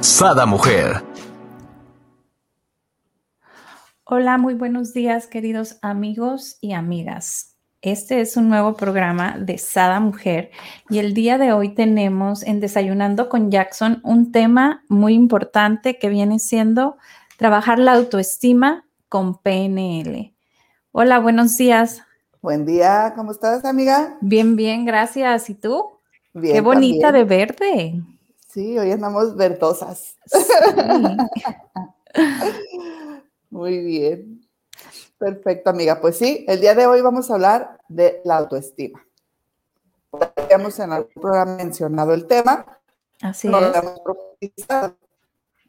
Sada Mujer. Hola, muy buenos días queridos amigos y amigas. Este es un nuevo programa de Sada Mujer y el día de hoy tenemos en Desayunando con Jackson un tema muy importante que viene siendo trabajar la autoestima con PNL. Hola, buenos días. Buen día, ¿cómo estás, amiga? Bien, bien, gracias. ¿Y tú? Bien. Qué bonita también. de verde. Sí, hoy andamos verdosas. Muy bien. Perfecto, amiga. Pues sí, el día de hoy vamos a hablar de la autoestima. Habíamos en algún programa mencionado el tema, Así no lo hemos profundizado.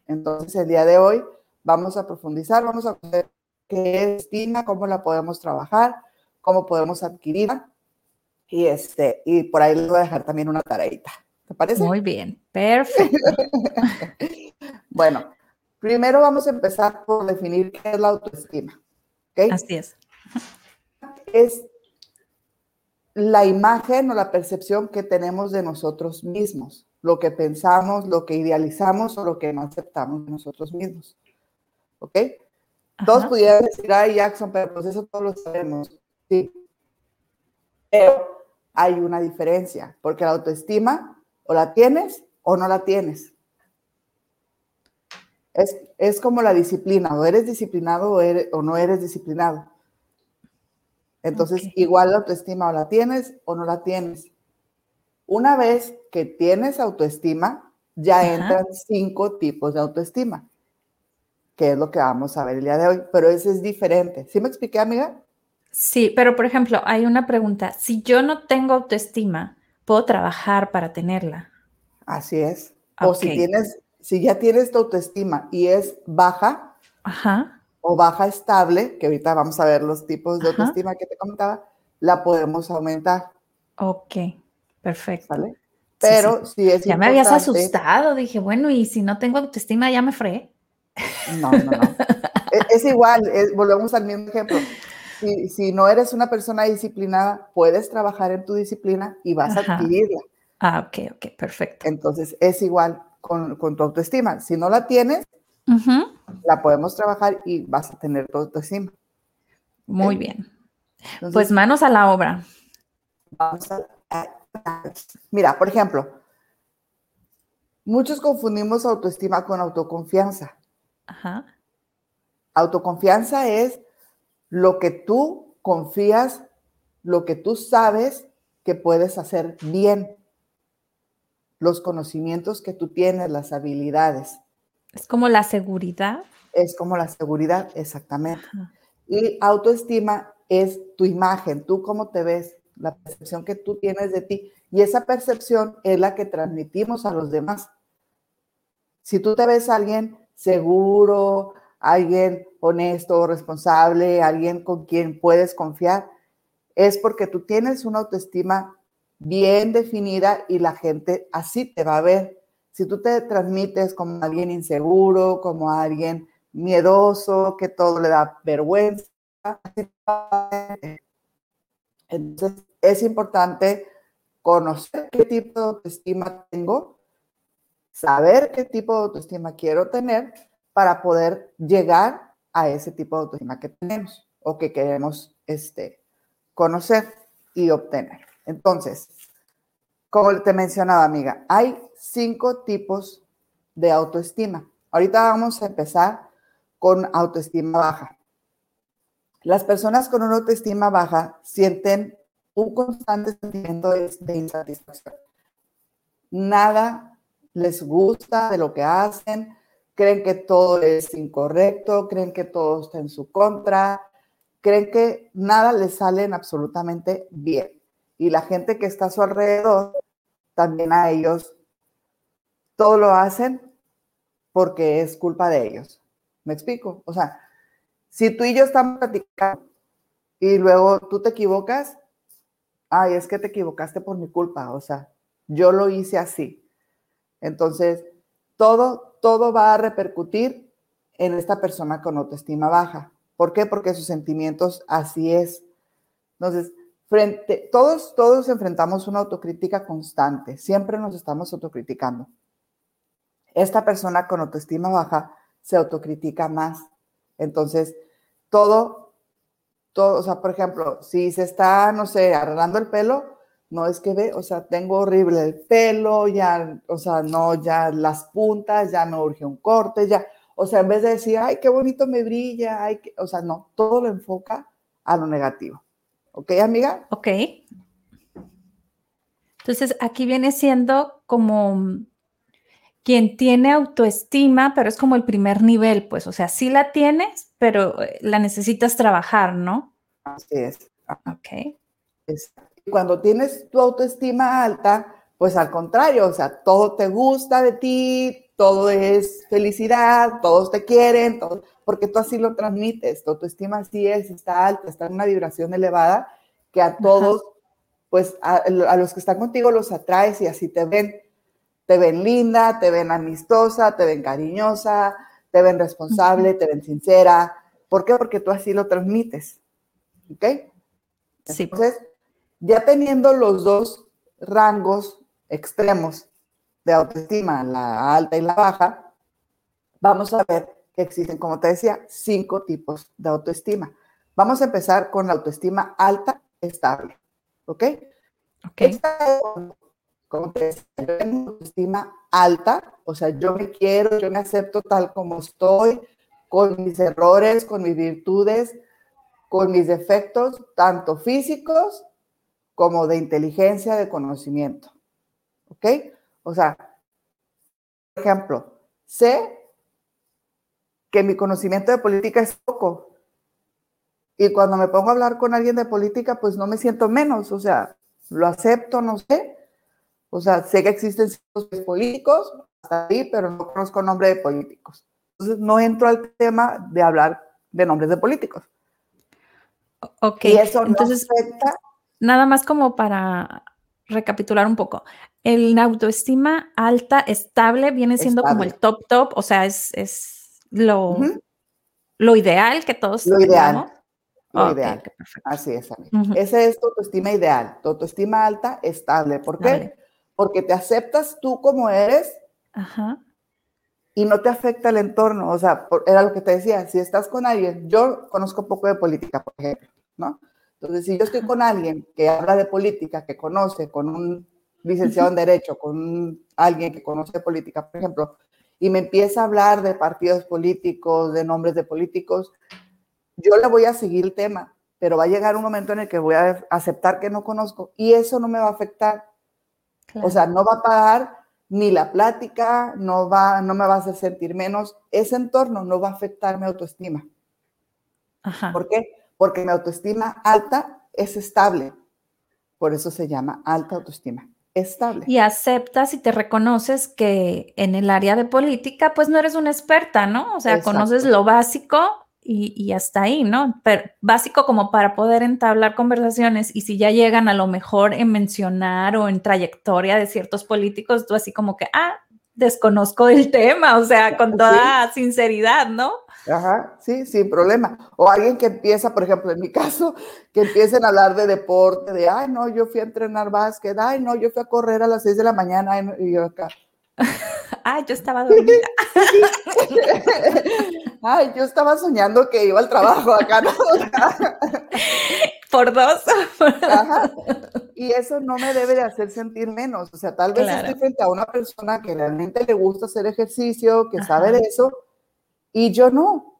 Entonces, el día de hoy vamos a profundizar, vamos a ver qué es estima, cómo la podemos trabajar, cómo podemos adquirirla. Y, este, y por ahí les voy a dejar también una tareita. ¿Te parece? Muy bien, perfecto. Bueno, primero vamos a empezar por definir qué es la autoestima. ¿ok? Así es. Es la imagen o la percepción que tenemos de nosotros mismos, lo que pensamos, lo que idealizamos o lo que no aceptamos de nosotros mismos. ¿Ok? Todos Ajá. pudieran decir, ay, Jackson, pero pues eso todos lo sabemos. Sí. Pero hay una diferencia, porque la autoestima o la tienes o no la tienes. Es, es como la disciplina, o eres disciplinado o, eres- o no eres disciplinado. Entonces, igual la autoestima o la tienes o no la tienes. Una vez que tienes autoestima, ya Ajá. entran cinco tipos de autoestima, que es lo que vamos a ver el día de hoy, pero ese es diferente. ¿Sí me expliqué, amiga? Sí, pero por ejemplo, hay una pregunta. Si yo no tengo autoestima, ¿puedo trabajar para tenerla? Así es. O si tienes, si ya tienes tu autoestima y es baja Ajá. o baja estable, que ahorita vamos a ver los tipos de Ajá. autoestima que te comentaba, la podemos aumentar, Ok, perfecto. ¿sale? Sí, Pero si es Ya me habías asustado. Dije, bueno, y si no tengo autoestima, ya me fregué. No, no, no. es, es igual, es- volvemos al mismo ejemplo. Si, si no eres una persona disciplinada, puedes trabajar en tu disciplina y vas Ajá. a adquirirla. Ah, ok, ok, perfecto. Entonces, es igual con, con tu autoestima. Si no la tienes, la podemos trabajar y vas a tener tu autoestima. Muy Ok. bien. Entonces, Pues manos a la obra. vamos a- a- Mira, por ejemplo, muchos confundimos autoestima con autoconfianza. Ajá. Autoconfianza es lo que tú confías, lo que tú sabes que puedes hacer bien, los conocimientos que tú tienes, las habilidades. Es como la seguridad. Es como la seguridad, exactamente. Ajá. Y autoestima es tu imagen, tú cómo te ves, la percepción que tú tienes de ti. Y esa percepción es la que transmitimos a los demás. Si tú te ves a alguien seguro, alguien honesto, responsable, alguien con quien puedes confiar, es porque tú tienes una autoestima bien definida y la gente así te va a ver. Si tú te transmites como alguien inseguro, como alguien miedoso, que todo le da vergüenza, entonces es importante conocer qué tipo de autoestima tengo, saber qué tipo de autoestima quiero tener para poder llegar a ese tipo de autoestima que tenemos o que queremos este, conocer y obtener. Entonces, como te mencionaba, amiga, hay cinco tipos de autoestima. Ahorita vamos a empezar con autoestima baja. Las personas con una autoestima baja sienten un constante sentimiento de, insatisfacción. Nada les gusta de lo que hacen, creen que todo es incorrecto, creen que todo está en su contra, creen que nada les sale absolutamente bien. Y la gente que está a su alrededor, también a ellos, todo lo hacen porque es culpa de ellos. ¿Me explico? O sea, si tú y yo estamos platicando y luego tú te equivocas, ay, es que te equivocaste por mi culpa, o sea, yo lo hice así. Entonces, todo, todo va a repercutir en esta persona con autoestima baja. ¿Por qué? Porque sus sentimientos así es. Entonces, frente, todos, todos enfrentamos una autocrítica constante, siempre nos estamos autocriticando. Esta persona con autoestima baja se autocritica más. Entonces, todo, todo, o sea, por ejemplo, si se está, no sé, arreglando el pelo, no es que ve, o sea, tengo horrible el pelo, ya, o sea, no, ya las puntas, ya me urge un corte, ya, o sea, en vez de decir, ay, qué bonito me brilla, ay, o sea, no, todo lo enfoca a lo negativo. ¿Ok, amiga? Ok. Entonces, aquí viene siendo como quien tiene autoestima, pero es como el primer nivel, pues, o sea, sí la tienes, pero eh, la necesitas trabajar, ¿no? Así es. Ok. Cuando tienes tu autoestima alta, pues al contrario, o sea, todo te gusta de ti, todo es felicidad, todos te quieren, todo, porque tú así lo transmites, tu autoestima así es, está alta, está en una vibración elevada que a todos, pues a, a los que están contigo los atraes y así te ven te ven linda, te ven amistosa, te ven cariñosa, te ven responsable, te ven sincera. ¿Por qué? Porque tú así lo transmites. ¿Ok? Sí. Ya teniendo los dos rangos extremos de autoestima, la alta y la baja, vamos a ver que existen, como te decía, cinco tipos de autoestima. Vamos a empezar con la autoestima alta estable. ¿Ok? Ok. Esta como te decía, yo tengo autoestima alta, o sea, yo me quiero, yo me acepto tal como estoy, con mis errores, con mis virtudes, con mis defectos, tanto físicos como de inteligencia, de conocimiento. ¿Ok? O sea, por ejemplo, sé que mi conocimiento de política es poco. Y cuando me pongo a hablar con alguien de política, pues no me siento menos, o sea, lo acepto, no sé, o sea, sé que existen ciertos políticos, hasta ahí, pero no conozco nombre de políticos. Entonces, no entro al tema de hablar de nombres de políticos. Ok. Y eso Entonces, no afecta. Nada más como para recapitular un poco. El autoestima alta, estable, viene siendo como el top top, o sea, es, es lo, lo ideal que todos Lo ideal. Lo ideal. Así es, amiga. Ese es tu autoestima ideal. Tu autoestima alta, estable. ¿Por qué? Porque te aceptas tú como eres Ajá. y no te afecta el entorno. O sea, por- era lo que te decía, si estás con alguien, yo conozco poco de política, por ejemplo, ¿no? Entonces, si yo estoy con alguien que habla de política, que conoce, con un licenciado en Derecho, con un- alguien que conoce política, por ejemplo, y me empieza a hablar de partidos políticos, de nombres de políticos, yo le voy a seguir el tema, pero va a llegar un momento en el que voy a aceptar que no conozco y eso no me va a afectar. claro. O sea, no va a pagar ni la plática, no, va, no me va a hacer sentir menos. Ese entorno no va a afectar mi autoestima. Ajá. ¿Por qué? Porque mi autoestima alta es estable. Por eso se llama alta autoestima. Estable. Y aceptas y te reconoces que en el área de política, pues no eres una experta, ¿no? O sea, Exacto. conoces lo básico y, y hasta ahí, ¿no? Pero básico como para poder entablar conversaciones y si ya llegan a lo mejor en mencionar o en trayectoria de ciertos políticos, tú así como que, ah, desconozco el tema, o sea, con Sí. toda sinceridad, ¿no? Ajá, sí, sin problema. O alguien que empieza, por ejemplo, en mi caso, que empiecen a hablar de deporte, de, ay, no, yo fui a entrenar básquet, ay, no, yo fui a correr a las 6 de la mañana, ay, no", y yo acá, Ah, yo estaba dormida. ay, yo estaba soñando que iba al trabajo acá, ¿no? Por dos. Ajá. Y eso no me debe de hacer sentir menos. O sea, tal vez Claro. estoy frente a una persona que realmente le gusta hacer ejercicio, que sabe de eso, y yo no.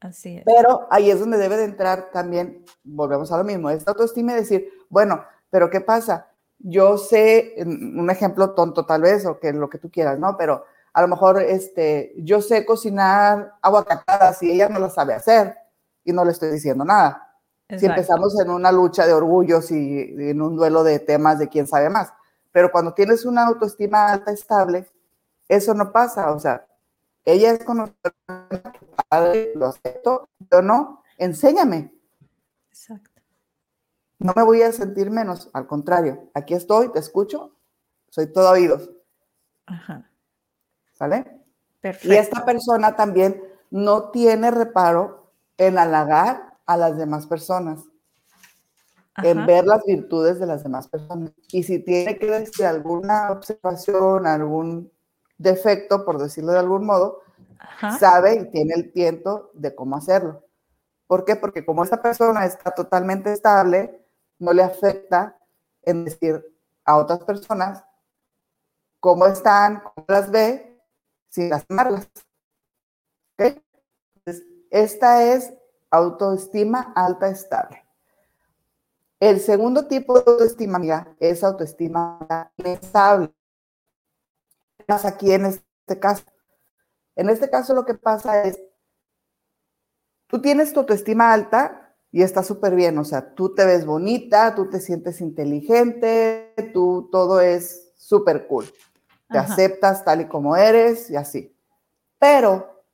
Así es. Pero ahí es donde debe de entrar también, volvemos a lo mismo, esta autoestima y decir, bueno, pero ¿qué pasa? Yo sé, un ejemplo tonto tal vez, o que lo que tú quieras, ¿no? Pero a lo mejor este, yo sé cocinar aguacatadas y ella no lo sabe hacer y no le estoy diciendo nada. Si Exacto. empezamos en una lucha de orgullos y en un duelo de temas de quién sabe más. Pero cuando tienes una autoestima alta, estable, eso no pasa. O sea, ella es conocedora, padre, lo acepto, yo no, enséñame. Exacto. No me voy a sentir menos, al contrario, aquí estoy, te escucho, soy todo oídos. Ajá. ¿Sale? Perfecto. Y esta persona también no tiene reparo en halagar a las demás personas, en ver las virtudes de las demás personas. Y si tiene que decir alguna observación, algún defecto, por decirlo de algún modo, sabe y tiene el tiempo de cómo hacerlo. ¿Por qué? Porque como esta persona está totalmente estable, no le afecta en decir a otras personas cómo están, cómo las ve, sin lastimarlas. ¿Okay? esta es autoestima alta estable. El segundo tipo de autoestima, amiga, es autoestima inestable. Aquí en este caso. En este caso lo que pasa es, tú tienes tu autoestima alta y está súper bien, o sea, tú te ves bonita, tú te sientes inteligente, tú todo es súper cool. Te aceptas tal y como eres y así. Pero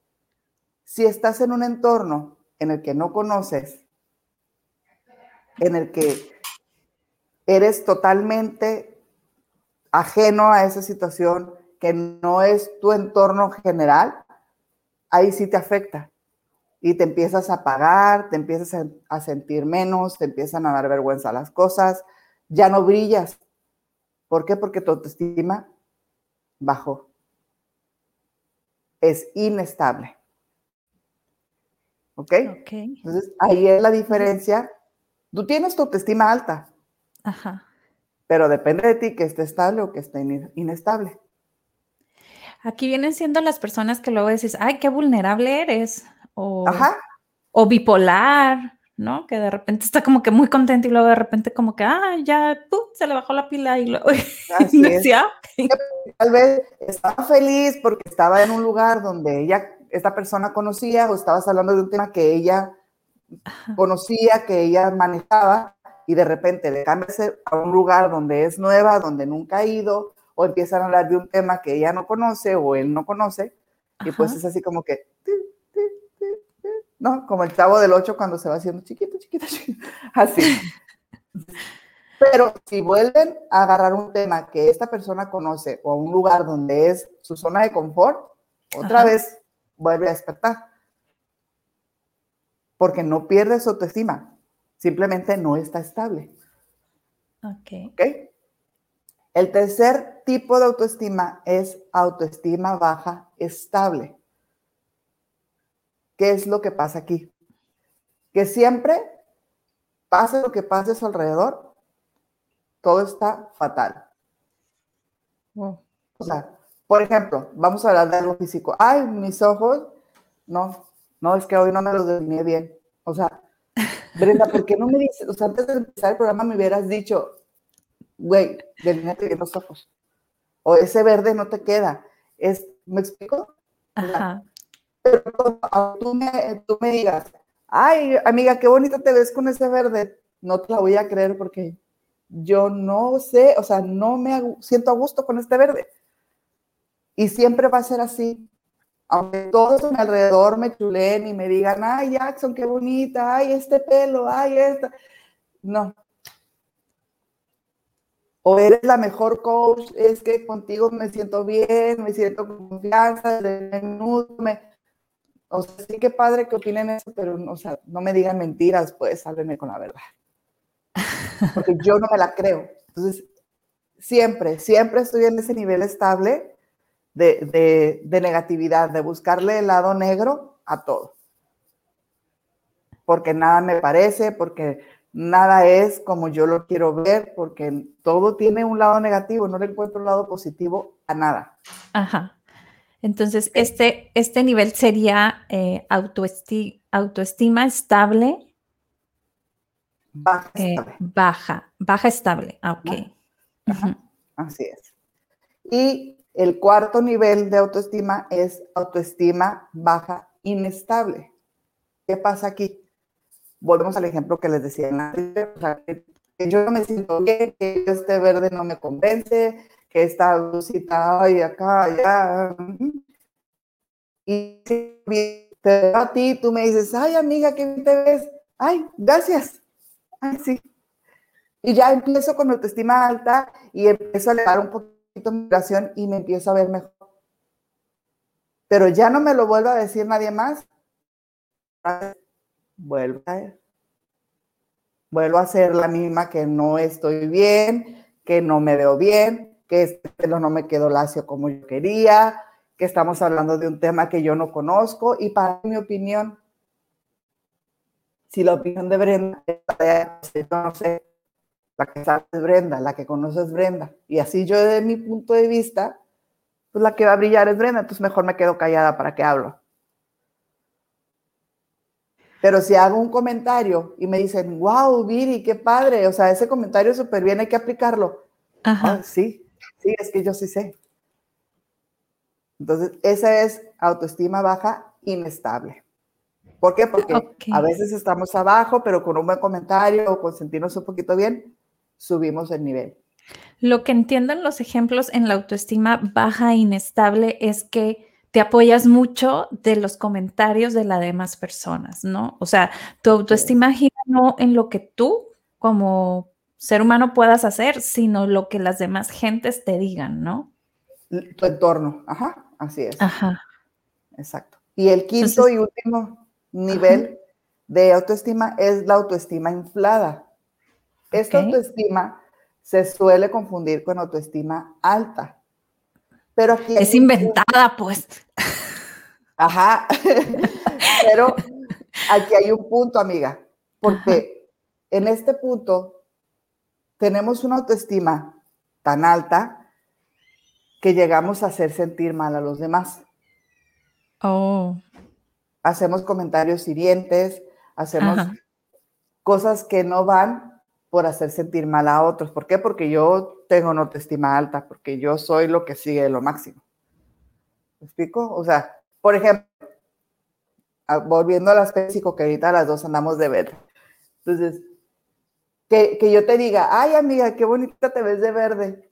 si estás en un entorno en el que no conoces, en el que eres totalmente ajeno a esa situación, que no es tu entorno general, ahí sí te afecta. Y te empiezas a pagar, te empiezas a, sentir menos, te empiezan a dar vergüenza las cosas, ya no brillas. ¿Por qué? Porque tu autoestima bajó. Es inestable. ¿Ok? Entonces, ahí es la diferencia. Tú tienes tu autoestima alta. Ajá. Pero depende de ti que esté estable o que esté inestable. Aquí vienen siendo las personas que luego dices, ay, qué vulnerable eres. O, o bipolar, ¿no? Que de repente está como que muy contento y luego de repente como que, ah, ya, se le bajó la pila y luego decía. Tal vez estaba feliz porque estaba en un lugar donde ella, esta persona conocía o estabas hablando de un tema que ella conocía, que ella manejaba y de repente le cambias a un lugar donde es nueva, donde nunca ha ido, o empiezan a hablar de un tema que ella no conoce o él no conoce, y pues es así como que, ¿no? Como el chavo del 8 cuando se va haciendo chiquito, chiquito, chiquito, así. Pero si vuelven a agarrar un tema que esta persona conoce o un lugar donde es su zona de confort, otra vez vuelve a despertar. Porque no pierde su autoestima, simplemente no está estable. Ok. ¿Ok? El tercer tipo de autoestima es autoestima baja estable. ¿Qué es lo que pasa aquí? Que siempre, pase lo que pase a su alrededor, todo está fatal. O sea, por ejemplo, vamos a hablar de algo físico. Ay, mis ojos, no, no, es que hoy no me los delineé bien. O sea, Brenda, ¿por qué no me dices? O sea, antes de empezar el programa me hubieras dicho, güey, delineate bien los ojos. O ese verde no te queda. Es, ¿Me explico? Ajá. Pero tú me, tú me digas, ay, amiga, qué bonita te ves con ese verde, no te la voy a creer porque yo no sé, o sea, no me siento a gusto con este verde. Y siempre va a ser así. Aunque todos a mi alrededor me chulen y me digan, ay, Jackson, qué bonita, ay, este pelo, ay, esta. No, o eres la mejor coach, es que contigo me siento bien, me siento con confianza, de me... O sea, sí que padre que opinen eso, pero o sea, no me digan mentiras, pues háblenme con la verdad. Porque yo no me la creo. Entonces, siempre, siempre estoy en ese nivel estable de, de, de negatividad, de buscarle el lado negro a todo. Porque nada me parece, porque nada es como yo lo quiero ver, porque todo tiene un lado negativo, no le encuentro un lado positivo a nada. Ajá. Entonces, este, este nivel sería eh, autoestima estable. Baja eh, estable. baja, baja estable. Ah, ok. Así es. Y el cuarto nivel de autoestima es autoestima baja inestable. ¿Qué pasa aquí? Volvemos al ejemplo que les decía sea, que, yo no me siento bien, que este verde no me convence, que esta lucita, ay, acá, allá. Y te veo a ti, tú me dices, ay amiga, ¿qué te ves? Ay, gracias. Ay, sí. Y ya empiezo con mi autoestima alta y empiezo a elevar un poquito mi vibración y me empiezo a ver mejor. Pero ya no me lo vuelvo a decir nadie más. Vuelvo a. Vuelvo a ser la misma que no estoy bien, que no me veo bien, que este pelo no me quedó lacio como yo quería, que estamos hablando de un tema que yo no conozco y para mi opinión, si la opinión de Brenda es, no sé, la que sabe es Brenda, la que conoce es Brenda. Y así yo desde mi punto de vista, pues la que va a brillar es Brenda, entonces mejor me quedo callada para que hablo. Pero si hago un comentario y me dicen, wow, Viri, qué padre, o sea, ese comentario súper bien, hay que aplicarlo. Ajá. Ah, sí, sí, es que yo sí sé. Entonces, esa es autoestima baja inestable. ¿Por qué? Porque a veces estamos abajo, pero con un buen comentario o con sentirnos un poquito bien, subimos el nivel. Lo que entiendo en los ejemplos en la autoestima baja e inestable es que te apoyas mucho de los comentarios de las demás personas, ¿no? O sea, tu autoestima gira no en lo que tú como ser humano puedas hacer, sino lo que las demás gentes te digan, ¿no? Tu entorno, ajá, así es. Ajá. Exacto. Y el quinto y último nivel de autoestima es la autoestima inflada. Esta autoestima se suele confundir con autoestima alta. Pero aquí es inventada, pues. Ajá. Pero aquí hay un punto, amiga, porque en este punto tenemos una autoestima tan alta que llegamos a hacer sentir mal a los demás. Oh. Hacemos comentarios hirientes, hacemos cosas que no van por hacer sentir mal a otros. ¿Por qué? Porque yo tengo una autoestima alta, porque yo soy lo que sigue lo máximo. ¿Me explico? O sea, por ejemplo, volviendo a las físico, que ahorita las dos andamos de verde. Entonces, que, que, yo te diga, ay amiga, qué bonita te ves de verde.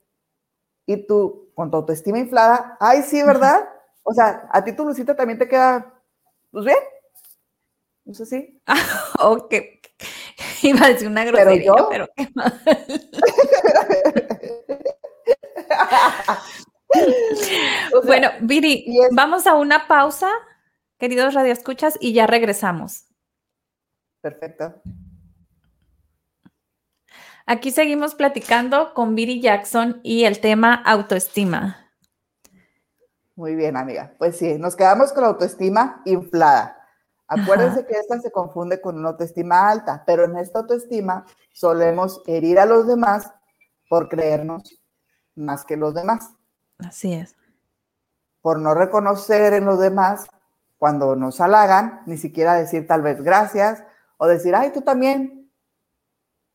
Y tú, con tu autoestima inflada, ay, sí, ¿verdad? O sea, a ti tu lucita también te queda, pues bien. ¿No es así? ok, Iba a decir una grosería, pero, qué mal. bueno, Viri, vamos a una pausa, queridos radioescuchas, y ya regresamos. Perfecto. Aquí seguimos platicando con Viri Jackson y el tema autoestima. Muy bien, amiga. Pues sí, nos quedamos con la autoestima inflada. Acuérdense que esta se confunde con una autoestima alta, pero en esta autoestima solemos herir a los demás por creernos más que los demás. Así es. Por no reconocer en los demás cuando nos halagan, ni siquiera decir tal vez gracias o decir, ay, tú también.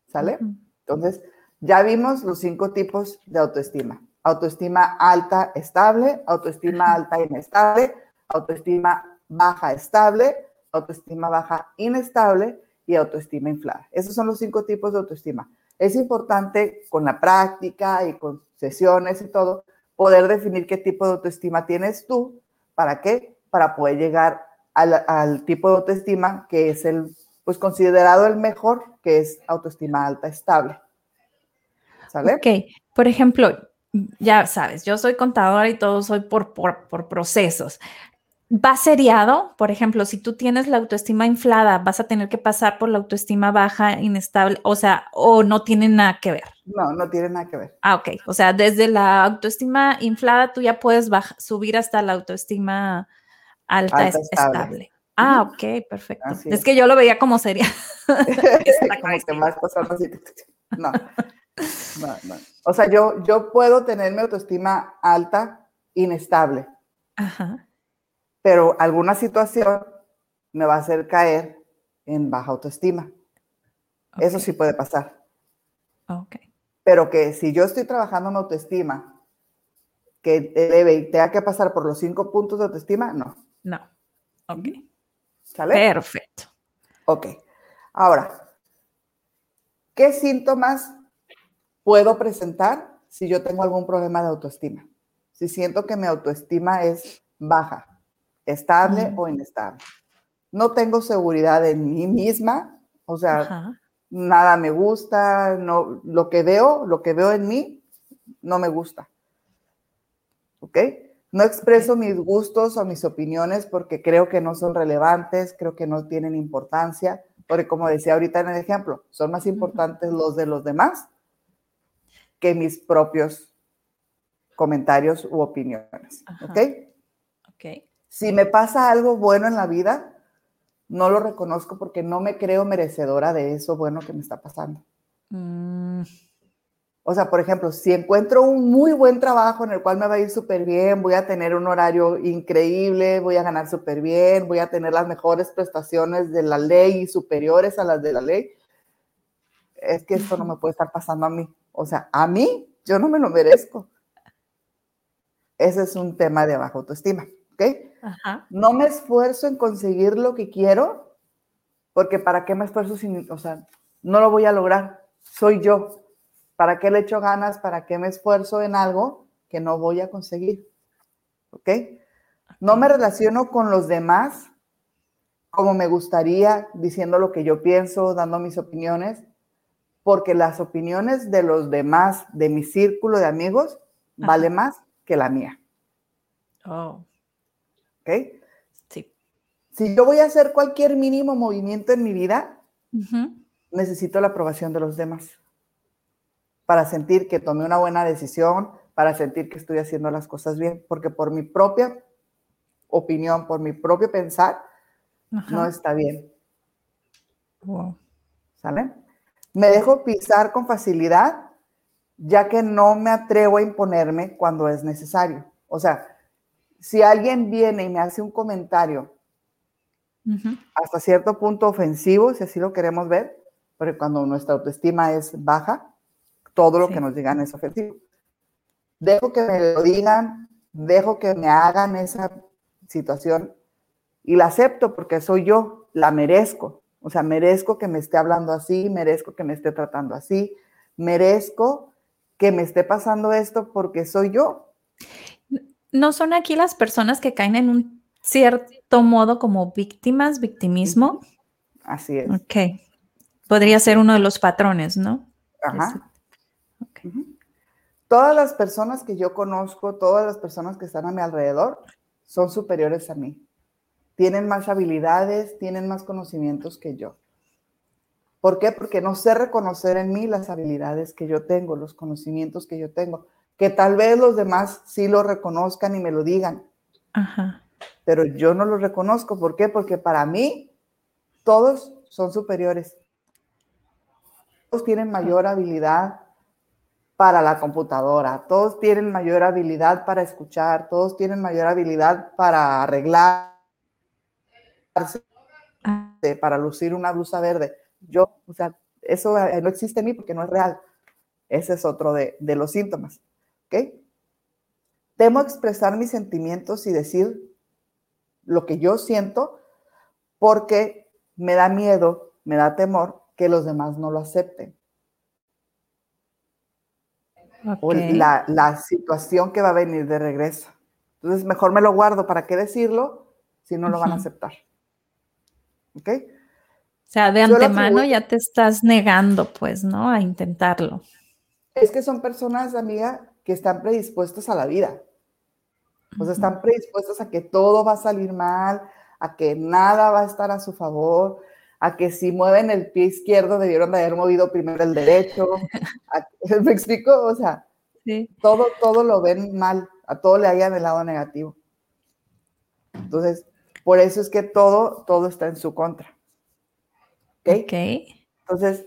¿Sale? Entonces, ya vimos los cinco tipos de autoestima. Autoestima alta, estable, autoestima alta, inestable, autoestima baja, estable, autoestima baja inestable y autoestima inflada. Esos son los cinco tipos de autoestima. Es importante con la práctica y con sesiones y todo poder definir qué tipo de autoestima tienes tú. ¿Para qué? Para poder llegar al, tipo de autoestima que es el, pues considerado el mejor, que es autoestima alta estable. ¿Sale? Ok. Por ejemplo, ya sabes, yo soy contadora y todo soy por, por, por procesos va seriado, por ejemplo, si tú tienes la autoestima inflada, vas a tener que pasar por la autoestima baja, inestable, o sea, o no tiene nada que ver. No, no tiene nada que ver. Ah, ok. O sea, desde la autoestima inflada tú ya puedes subir hasta la autoestima alta, estable. Ah, ok, perfecto. Es. que yo lo veía como sería. no, no, no. O sea, yo, yo puedo tener mi autoestima alta, inestable. Ajá pero alguna situación me va a hacer caer en baja autoestima. Eso sí puede pasar. Okay. Pero que si yo estoy trabajando en autoestima, que debe y tenga que pasar por los cinco puntos de autoestima, no. No. Ok. ¿Sale? Perfecto. Ok. Ahora, ¿qué síntomas puedo presentar si yo tengo algún problema de autoestima? Si siento que mi autoestima es baja estable o inestable. No tengo seguridad en mí misma, o sea, nada me gusta, no, lo que veo, lo que veo en mí, no me gusta. ¿Ok? No expreso mis gustos o mis opiniones porque creo que no son relevantes, creo que no tienen importancia, porque como decía ahorita en el ejemplo, son más importantes los de los demás que mis propios comentarios u opiniones. ¿Ok? Ok. Si me pasa algo bueno en la vida, no lo reconozco porque no me creo merecedora de eso bueno que me está pasando. Mm. O sea, por ejemplo, si encuentro un muy buen trabajo en el cual me va a ir súper bien, voy a tener un horario increíble, voy a ganar súper bien, voy a tener las mejores prestaciones de la ley y superiores a las de la ley, es que esto no me puede estar pasando a mí. O sea, a mí yo no me lo merezco. Ese es un tema de baja autoestima, ¿ok? No me esfuerzo en conseguir lo que quiero, porque ¿para qué me esfuerzo sin, o sea, no lo voy a lograr? Soy yo. ¿Para qué le echo ganas? ¿Para qué me esfuerzo en algo que no voy a conseguir? ¿Ok? No me relaciono con los demás como me gustaría, diciendo lo que yo pienso, dando mis opiniones, porque las opiniones de los demás, de mi círculo de amigos, vale más que la mía. Oh. ¿Ok? Sí. Si yo voy a hacer cualquier mínimo movimiento en mi vida, necesito la aprobación de los demás para sentir que tomé una buena decisión, para sentir que estoy haciendo las cosas bien, porque por mi propia opinión, por mi propio pensar, no está bien. Wow. ¿Sale? Me dejo pisar con facilidad, ya que no me atrevo a imponerme cuando es necesario. O sea, si alguien viene y me hace un comentario hasta cierto punto ofensivo, si así lo queremos ver, porque cuando nuestra autoestima es baja, todo lo que nos digan es ofensivo. Dejo que me lo digan, dejo que me hagan esa situación y la acepto porque soy yo, la merezco. O sea, merezco que me esté hablando así, merezco que me esté tratando así, merezco que me esté pasando esto porque soy yo no son aquí las personas que caen en un cierto modo como víctimas, victimismo. Así es. Ok. Podría ser uno de los patrones, ¿no? Ajá. Todas las personas que yo conozco, todas las personas que están a mi alrededor, son superiores a mí. Tienen más habilidades, tienen más conocimientos que yo. ¿Por qué? Porque no sé reconocer en mí las habilidades que yo tengo, los conocimientos que yo tengo que tal vez los demás sí lo reconozcan y me lo digan. Pero yo no lo reconozco. ¿Por qué? Porque para mí todos son superiores. Todos tienen mayor habilidad para la computadora, todos tienen mayor habilidad para escuchar, todos tienen mayor habilidad para arreglar, ah. para lucir una blusa verde. Yo, o sea, eso eh, no existe en mí porque no es real. Ese es otro de, de los síntomas. Temo expresar mis sentimientos y decir lo que yo siento porque me da miedo, me da temor que los demás no lo acepten. O la, la, situación que va a venir de regreso. Entonces, mejor me lo guardo. ¿Para qué decirlo si no lo van a aceptar? ¿Ok? O sea, de antemano ya te estás negando, pues, ¿no? A intentarlo. Es que son personas, amiga, que están predispuestos a la vida. O sea, están predispuestos a que todo va a salir mal, a que nada va a estar a su favor, a que si mueven el pie izquierdo debieron de haber movido primero el derecho. ¿Me explico? O sea, todo, todo lo ven mal, a todo le hayan el lado negativo. Entonces, por eso es que todo, todo está en su contra. ¿Ok? okay. Entonces,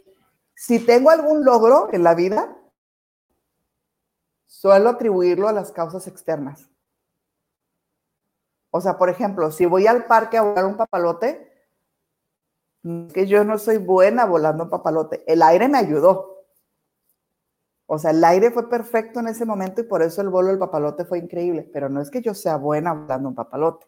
si tengo algún logro en la vida, suelo atribuirlo a las causas externas. O sea, por ejemplo, si voy al parque a volar un papalote, que yo no soy buena volando un papalote. El aire me ayudó. O sea, el aire fue perfecto en ese momento y por eso el vuelo del papalote fue increíble. Pero no es que yo sea buena volando un papalote.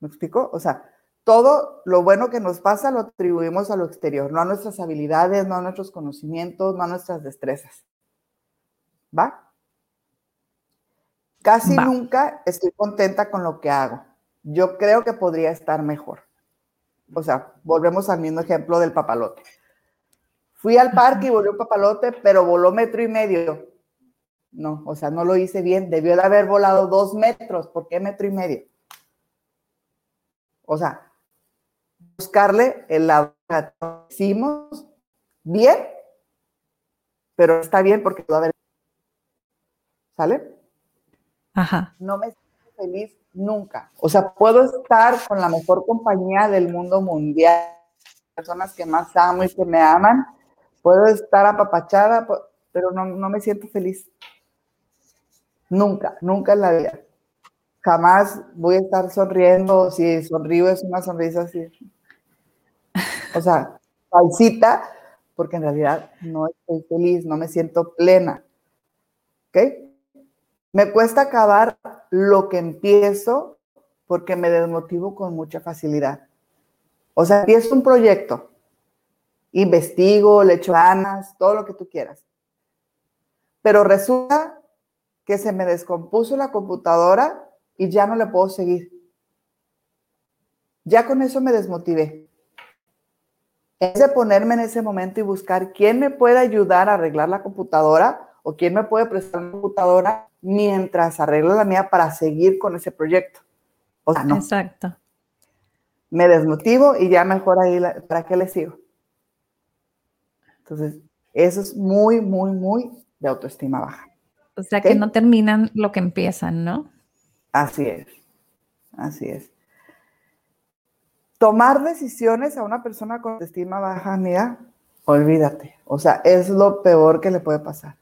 ¿Me explico? O sea, todo lo bueno que nos pasa lo atribuimos a lo exterior, no a nuestras habilidades, no a nuestros conocimientos, no a nuestras destrezas. ¿Va? Casi nunca estoy contenta con lo que hago. Yo creo que podría estar mejor. O sea, volvemos al mismo ejemplo del papalote. Fui al parque y volvió un papalote, pero voló metro y medio. No, o sea, no lo hice bien. Debió de haber volado dos metros. ¿Por qué metro y medio? O sea, buscarle el lado hicimos bien, pero está bien porque va a haber. ¿Sale? Ajá. No me siento feliz nunca. O sea, puedo estar con la mejor compañía del mundo mundial, personas que más amo y que me aman. Puedo estar apapachada, pero no, no me siento feliz. Nunca, nunca en la vida. Jamás voy a estar sonriendo. Si sonrío es una sonrisa así. O sea, falsita, porque en realidad no estoy feliz, no me siento plena. ¿Ok? Me cuesta acabar lo que empiezo porque me desmotivo con mucha facilidad. O sea, empiezo un proyecto, investigo, le echo ganas, todo lo que tú quieras. Pero resulta que se me descompuso la computadora y ya no le puedo seguir. Ya con eso me desmotivé. Es de ponerme en ese momento y buscar quién me puede ayudar a arreglar la computadora o quién me puede prestar la computadora mientras arreglo la mía para seguir con ese proyecto. O sea, no. Exacto. Me desmotivo y ya mejor ahí, ¿para qué le sigo? Entonces, eso es muy, muy, muy de autoestima baja. O sea, que no terminan lo que empiezan, ¿no? Así es, así es. Tomar decisiones a una persona con autoestima baja, amiga, olvídate. O sea, es lo peor que le puede pasar.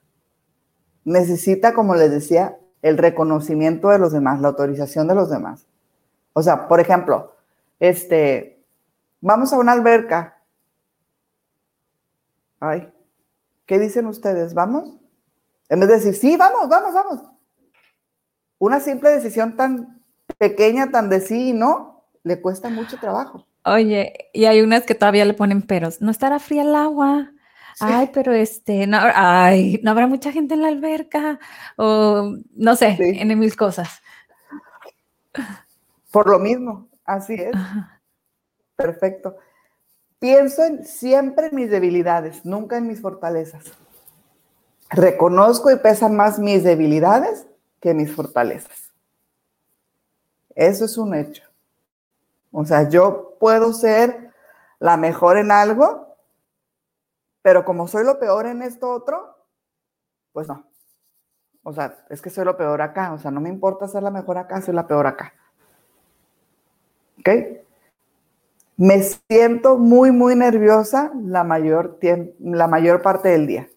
Necesita, como les decía, el reconocimiento de los demás, la autorización de los demás. O sea, por ejemplo, este, vamos a una alberca. Ay, ¿qué dicen ustedes? ¿Vamos? En vez de decir, sí, vamos, vamos, vamos. Una simple decisión tan pequeña, tan de sí y no, le cuesta mucho trabajo. Oye, y hay unas que todavía le ponen peros. No estará fría el agua. Ay, pero este, no, ay, no habrá mucha gente en la alberca. O no sé, en mil cosas. Por lo mismo, así es. Perfecto. Pienso en, siempre en mis debilidades, nunca en mis fortalezas. Reconozco y pesan más mis debilidades que mis fortalezas. Eso es un hecho. O sea, yo puedo ser la mejor en algo, pero como soy lo peor en esto otro, pues no. O sea, es que soy lo peor acá. O sea, no me importa ser la mejor acá, soy la peor acá. ¿Ok? Me siento muy, muy nerviosa la mayor, la mayor parte del día.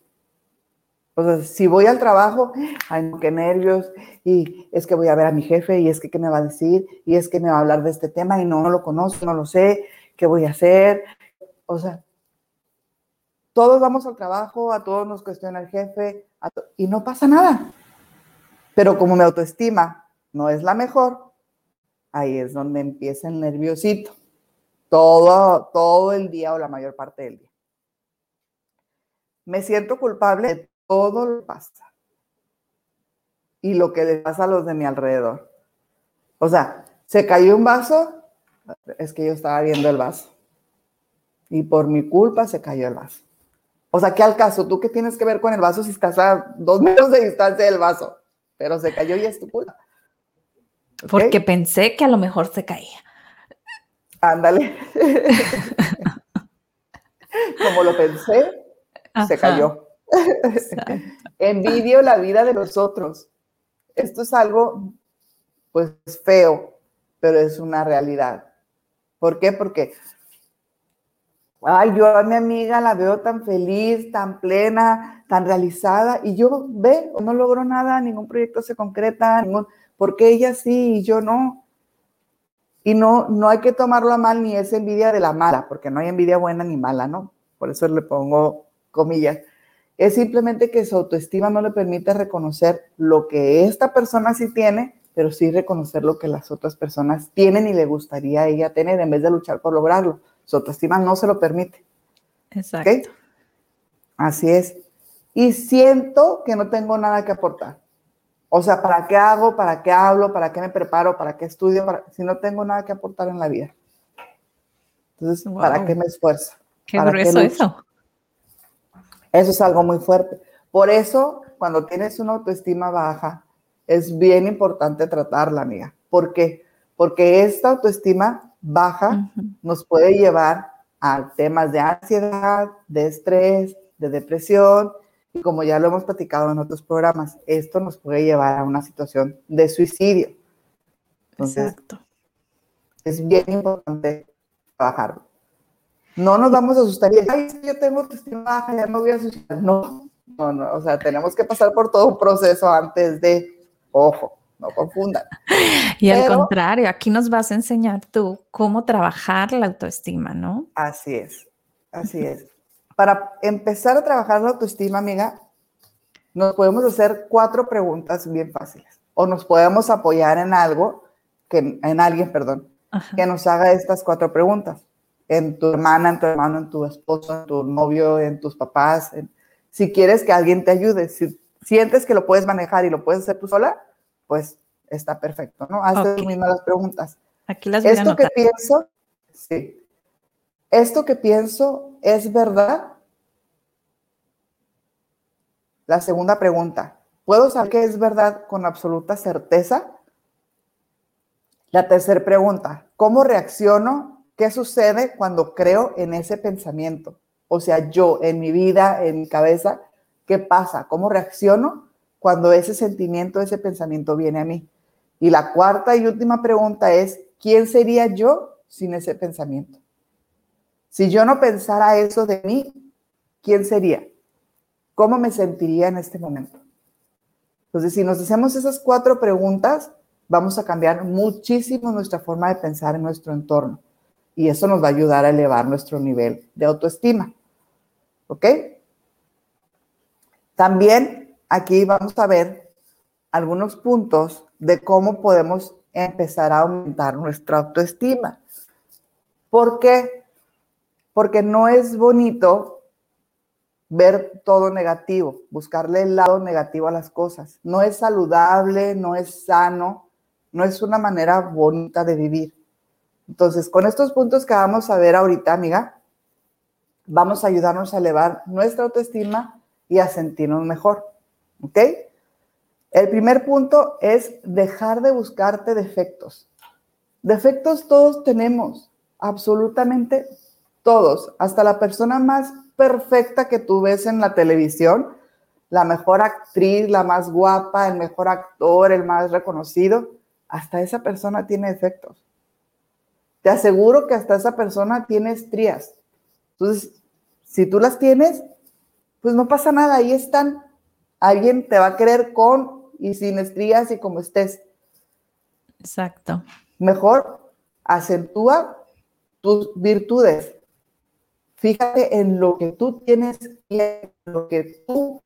O sea, si voy al trabajo, ay, qué nervios, y es que voy a ver a mi jefe, y es que qué me va a decir, y es que me va a hablar de este tema, y no, no lo conozco, no lo sé, qué voy a hacer. O sea, todos vamos al trabajo, a todos nos cuestiona el jefe, y no pasa nada. Pero como mi autoestima no es la mejor, ahí es donde empieza el nerviosito. Todo, todo el día o la mayor parte del día. Me siento culpable de todo lo pasa. Y lo que le pasa a los de mi alrededor. O sea, se cayó un vaso, es que yo estaba viendo el vaso. Y por mi culpa se cayó el vaso. O sea, ¿qué al caso? ¿Tú qué tienes que ver con el vaso si estás a dos metros de distancia del vaso? Pero se cayó y es tu culpa. Porque pensé que a lo mejor se caía. Ándale. Como lo pensé, se cayó. Envidio la vida de los otros. Esto es algo, pues, feo, pero es una realidad. ¿Por qué? Porque, ay, yo a mi amiga la veo tan feliz, tan plena, tan realizada, y yo ve, no logro nada, ningún proyecto se concreta, ningún, porque ella sí y yo no. Y no, no hay que tomarlo a mal ni es envidia de la mala, porque no hay envidia buena ni mala, ¿no? Por eso le pongo comillas es simplemente que su autoestima no le permite reconocer lo que esta persona sí tiene, pero sí reconocer lo que las otras personas tienen y le gustaría a ella tener en vez de luchar por lograrlo. Su autoestima no se lo permite. Exacto. Así es. Y siento que no tengo nada que aportar. O sea, ¿para qué hago? ¿Para qué hablo? ¿Para qué me preparo? ¿Para qué estudio? si no tengo nada que aportar en la vida. Entonces, ¿para qué me esfuerzo? Qué grueso eso. Eso es algo muy fuerte. Por eso, cuando tienes una autoestima baja, es bien importante tratarla, amiga. ¿Por qué? Porque esta autoestima baja nos puede llevar a temas de ansiedad, de estrés, de depresión, y como ya lo hemos platicado en otros programas, esto nos puede llevar a una situación de suicidio. Exacto. Es bien importante trabajarlo. No nos vamos a asustar y, ay, yo tengo autoestima baja, ya no voy a suicidar. No, no, no, o sea, tenemos que pasar por todo un proceso antes de, ojo, no confundan. Y al contrario, aquí nos vas a enseñar tú cómo trabajar la autoestima, ¿no? Así es, así es. Para empezar a trabajar la autoestima, amiga, nos podemos hacer cuatro preguntas bien fáciles. O nos podemos apoyar en algo, que, en alguien, perdón, que nos haga estas cuatro preguntas. En tu hermana, en tu hermano, en tu esposo, en tu novio, en tus papás. si quieres que alguien te ayude, si sientes que lo puedes manejar y lo puedes hacer tú sola, pues está perfecto, ¿no? Haz okay. mismas las preguntas. Aquí las voy Esto que pienso, sí. Esto que pienso es verdad. La segunda pregunta, ¿puedo saber que es verdad con absoluta certeza? La tercera pregunta, ¿cómo reacciono? ¿Qué sucede cuando creo en ese pensamiento? O sea, yo en mi vida, en mi cabeza, ¿qué pasa? ¿Cómo reacciono cuando ese sentimiento, ese pensamiento viene a mí? Y la cuarta y última pregunta es, ¿quién sería yo sin ese pensamiento? Si yo no pensara eso de mí, ¿quién sería? ¿Cómo me sentiría en este momento? Entonces, si nos hacemos esas cuatro preguntas, vamos a cambiar muchísimo nuestra forma de pensar en nuestro entorno. Y eso nos va a ayudar a elevar nuestro nivel de autoestima. ¿Ok? También aquí vamos a ver algunos puntos de cómo podemos empezar a aumentar nuestra autoestima. ¿Por qué? Porque no es bonito ver todo negativo, buscarle el lado negativo a las cosas. No es saludable, no es sano, no es una manera bonita de vivir. Entonces, con estos puntos que vamos a ver ahorita, amiga, vamos a ayudarnos a elevar nuestra autoestima y a sentirnos mejor. ¿Ok? El primer punto es dejar de buscarte defectos. Defectos todos tenemos, absolutamente todos, hasta la persona más perfecta que tú ves en la televisión, la mejor actriz, la más guapa, el mejor actor, el más reconocido, hasta esa persona tiene defectos. Te aseguro que hasta esa persona tiene estrías. Entonces, si tú las tienes, pues no pasa nada, ahí están. Alguien te va a querer con y sin estrías y como estés. Exacto. Mejor acentúa tus virtudes. Fíjate en lo que tú tienes bien, en lo que tú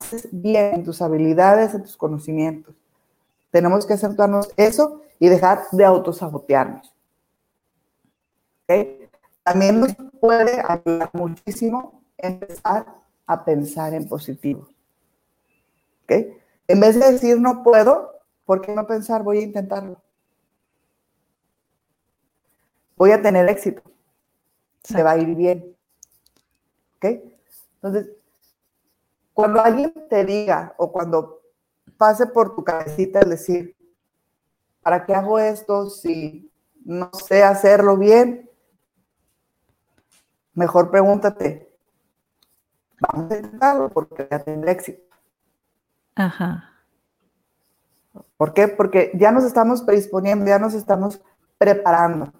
haces bien, en tus habilidades, en tus conocimientos. Tenemos que acentuarnos eso y dejar de autosabotearnos. ¿Okay? También nos puede ayudar muchísimo empezar a pensar en positivo. ¿Okay? En vez de decir no puedo, ¿por qué no pensar voy a intentarlo? Voy a tener éxito. Se va a ir bien. ¿Ok? Entonces, cuando alguien te diga o cuando pase por tu cabecita el decir, ¿para qué hago esto si no sé hacerlo bien? Mejor pregúntate, vamos a intentarlo porque voy a tener éxito. Ajá. ¿Por qué? Porque ya nos estamos predisponiendo, ya nos estamos preparando.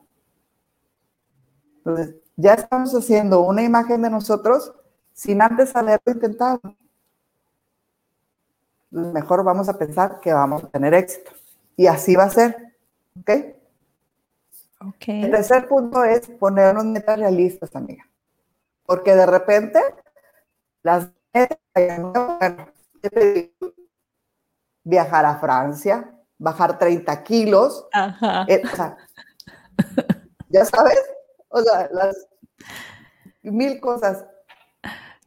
Entonces, ya estamos haciendo una imagen de nosotros sin antes haberlo intentado. mejor vamos a pensar que vamos a tener éxito. Y así va a ser. ¿Ok? Okay. El tercer punto es ponernos metas realistas, amiga. Porque de repente las metas, viajar a Francia, bajar 30 kilos. Eh, ya sabes, o sea, las mil cosas.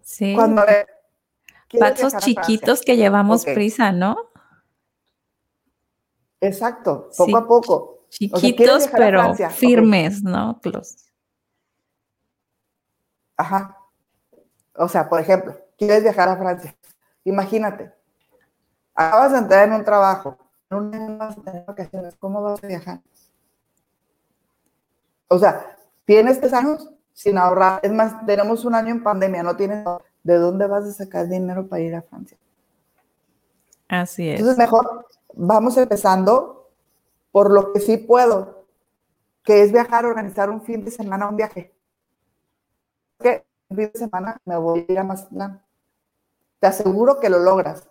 Sí. Cuando Pasos chiquitos que llevamos prisa, ¿no? Exacto, poco a poco. Chiquitos, pero firmes, ¿no? Ajá. O sea, por ejemplo, quieres viajar a Francia. Imagínate, acabas de entrar en un trabajo, en un vas a tener vacaciones, ¿cómo vas a viajar? O sea, tienes tres años sin ahorrar. Es más, tenemos un año en pandemia, no tienes. ¿De dónde vas a sacar dinero para ir a Francia? Así es. Entonces, mejor vamos empezando por lo que sí puedo, que es viajar, organizar un fin de semana, un viaje. Que un fin de semana me voy a ir a Mazatlán. Te aseguro que lo logras.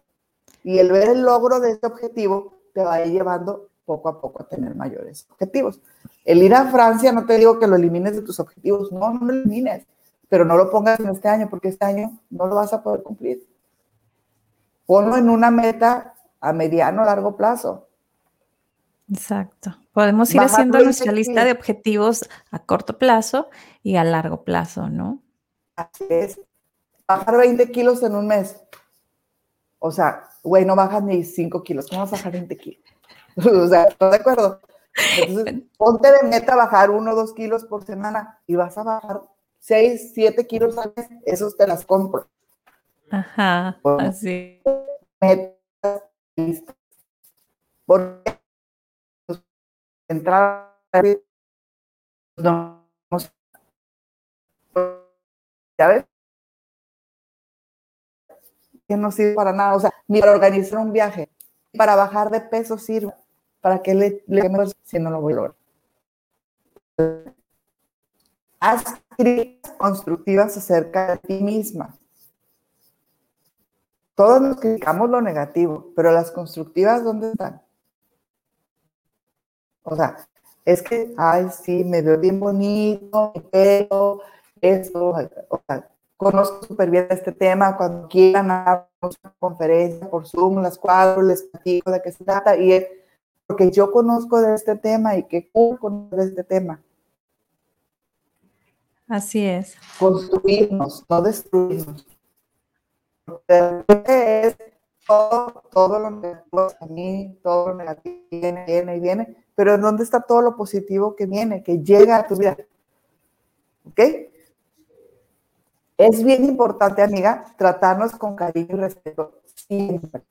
Y el ver el logro de este objetivo te va a ir llevando poco a poco a tener mayores objetivos. El ir a Francia, no te digo que lo elimines de tus objetivos, no, no lo elimines, pero no lo pongas en este año porque este año no lo vas a poder cumplir. Ponlo en una meta a mediano, largo plazo. Exacto. Podemos ir haciendo nuestra lista de objetivos a corto plazo y a largo plazo, ¿no? Así es. Bajar 20 kilos en un mes. O sea, güey, no bajas ni 5 kilos. ¿Cómo vas a bajar 20 kilos? o sea, ¿estás de acuerdo? Entonces, ponte de meta bajar 1 o 2 kilos por semana y vas a bajar 6, 7 kilos al mes. Esos te las compro. Ajá, así. Metas listas. Porque entrar no, ya ves que no sirve para nada, o sea, ni para organizar un viaje, para bajar de peso sirve, para que le, le si no lo voy a lograr. Haz críticas constructivas acerca de ti misma. Todos nos criticamos lo negativo, pero las constructivas, ¿dónde están? O sea, es que, ay, sí, me veo bien bonito, mi pelo, esto, o sea, conozco súper bien este tema, cuando quieran hagamos una conferencia por Zoom, las cuadro, les platico de qué se trata, y es porque yo conozco de este tema y que conozco de este tema. Así es. Construirnos, no destruirnos. Es todo, todo lo negativo a mí, todo lo negativo viene, viene y viene, pero ¿dónde está todo lo positivo que viene, que llega a tu vida? ¿Ok? Es bien importante, amiga, tratarnos con cariño y respeto siempre.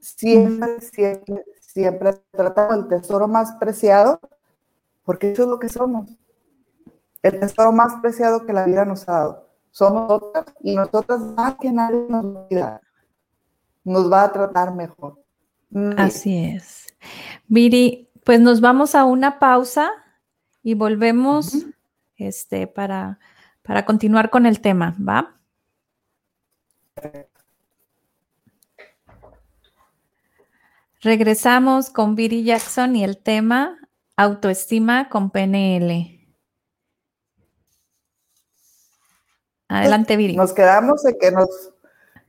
Siempre, siempre, siempre tratamos el tesoro más preciado, porque eso es lo que somos. El tesoro más preciado que la vida nos ha dado. Somos nosotras y nosotras más que nadie nos va a, nos va a tratar mejor. Así es. Viri, pues nos vamos a una pausa y volvemos este, para para continuar con el tema, ¿va? Regresamos con Viri Jackson y el tema autoestima con PNL. Adelante, Viri. Nos quedamos en que nos,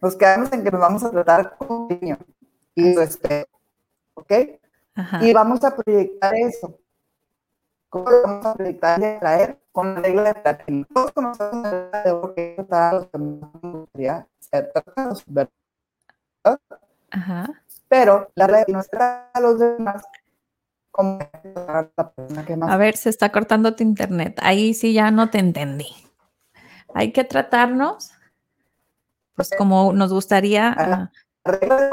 nos quedamos en que nos vamos a tratar con niño y respeto, ¿ok? Y vamos a proyectar eso. ¿Cómo lo vamos a proyectar y traer? con la regla de platino. Todos conocemos la regla de oro que está los que ser tratados, ¿verdad? Ajá. Pero la regla no está a los demás como la persona que más. A ver, se está cortando tu internet. Ahí sí ya no te entendí. Hay que tratarnos, pues como nos gustaría. La regla de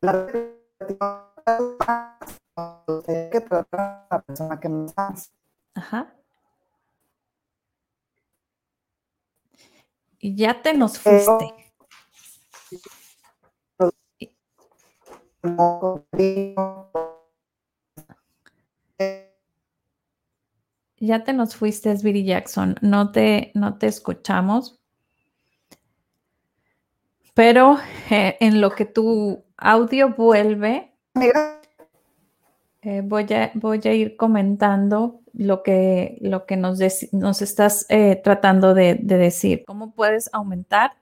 la regla de que tratar a la persona que más Ajá. Y ya te nos fuiste. Ya te nos fuiste, Viri Jackson. No te, no te escuchamos. Pero eh, en lo que tu audio vuelve, eh, voy, a, voy a ir comentando lo que, lo que nos, nos estás eh, tratando de, decir. ¿Cómo puedes aumentar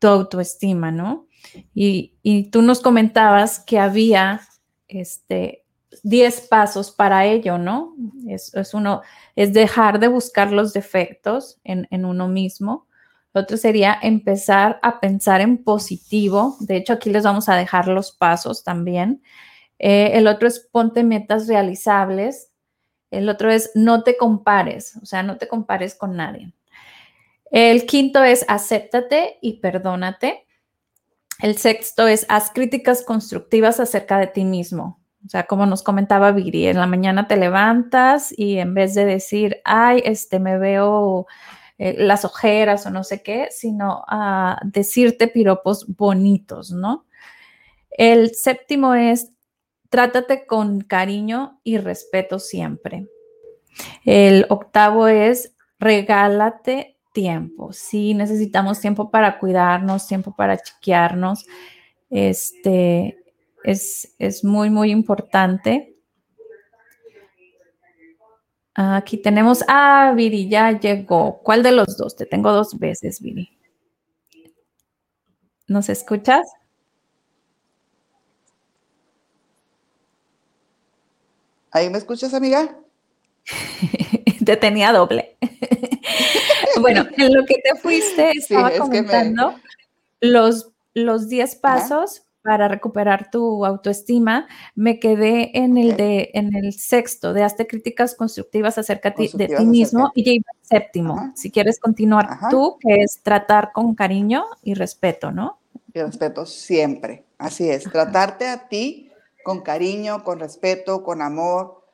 tu autoestima, no? Y, tú nos comentabas que había este, 10 pasos para ello, ¿no? Es, uno, es dejar de buscar los defectos en, uno mismo, Otro sería empezar a pensar en positivo. De hecho, aquí les vamos a dejar los pasos también. Eh, el otro es ponte metas realizables. El otro es no te compares, o sea, no te compares con nadie. El quinto es acéptate y perdónate. El sexto es haz críticas constructivas acerca de ti mismo. O sea, como nos comentaba Viri, en la mañana te levantas y en vez de decir, ay, este, me veo eh, las ojeras o no sé qué, sino decirte piropos bonitos, ¿no? El séptimo es trátate con cariño y respeto siempre. El octavo es regálate tiempo. Sí, necesitamos tiempo para cuidarnos, tiempo para chequearnos. Este es, es muy, muy importante. Aquí tenemos, ah, Viri, ya llegó. ¿Cuál de los dos? Te tengo dos veces, Viri. ¿Nos escuchas? ¿Ahí me escuchas, amiga? te tenía doble. bueno, en lo que te fuiste estaba comentando los, los 10 pasos para recuperar tu autoestima. Me quedé en el de en el sexto de hazte críticas constructivas acerca de ti mismo y ya iba al séptimo. Si quieres continuar tú, que es tratar con cariño y respeto, ¿no? Y respeto siempre. Así es, tratarte a ti con cariño, con respeto, con amor,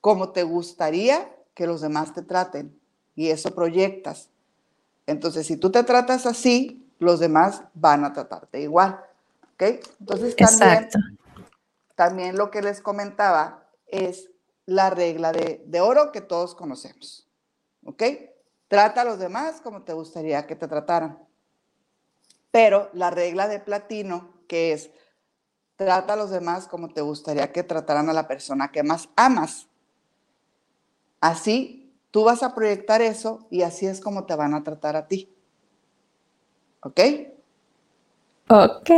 como te gustaría que los demás te traten. Y eso proyectas. Entonces, si tú te tratas así, los demás van a tratarte igual. ¿Ok? Entonces, también, también lo que les comentaba es la regla de, de oro que todos conocemos. ¿Ok? Trata a los demás como te gustaría que te trataran. Pero la regla de platino, que es Trata a los demás como te gustaría que trataran a la persona que más amas. Así tú vas a proyectar eso y así es como te van a tratar a ti. ¿Ok? Ok.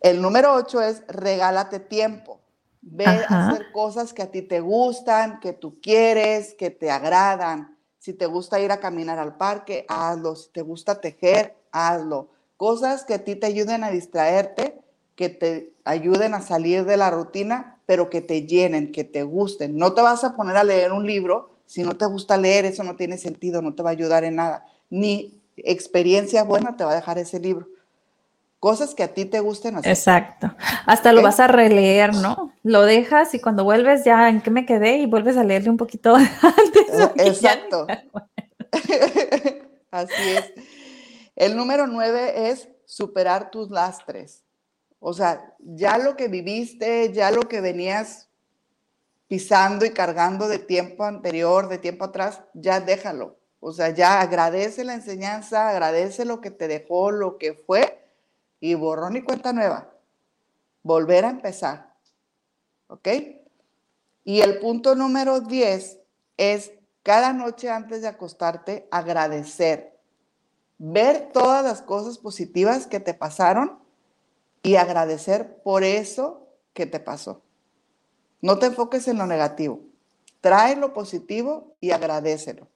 El número ocho es regálate tiempo. Ve a hacer cosas que a ti te gustan, que tú quieres, que te agradan. Si te gusta ir a caminar al parque, hazlo. Si te gusta tejer, hazlo. Cosas que a ti te ayuden a distraerte que te ayuden a salir de la rutina, pero que te llenen, que te gusten. No te vas a poner a leer un libro si no te gusta leer, eso no tiene sentido, no te va a ayudar en nada. Ni experiencia buena te va a dejar ese libro. Cosas que a ti te gusten hacer. Exacto. Hasta lo vas a releer, ¿no? Lo dejas y cuando vuelves ya en qué me quedé y vuelves a leerle un poquito antes. Exacto. Así es. El número nueve es superar tus lastres. O sea, ya lo que viviste, ya lo que venías pisando y cargando de tiempo anterior, de tiempo atrás, ya déjalo. O sea, ya agradece la enseñanza, agradece lo que te dejó, lo que fue, y borrón y cuenta nueva. Volver a empezar. ¿Ok? Y el punto número 10 es cada noche antes de acostarte agradecer. Ver todas las cosas positivas que te pasaron y agradecer por eso que te pasó. No te enfoques en lo negativo. Trae lo positivo y agradecelo.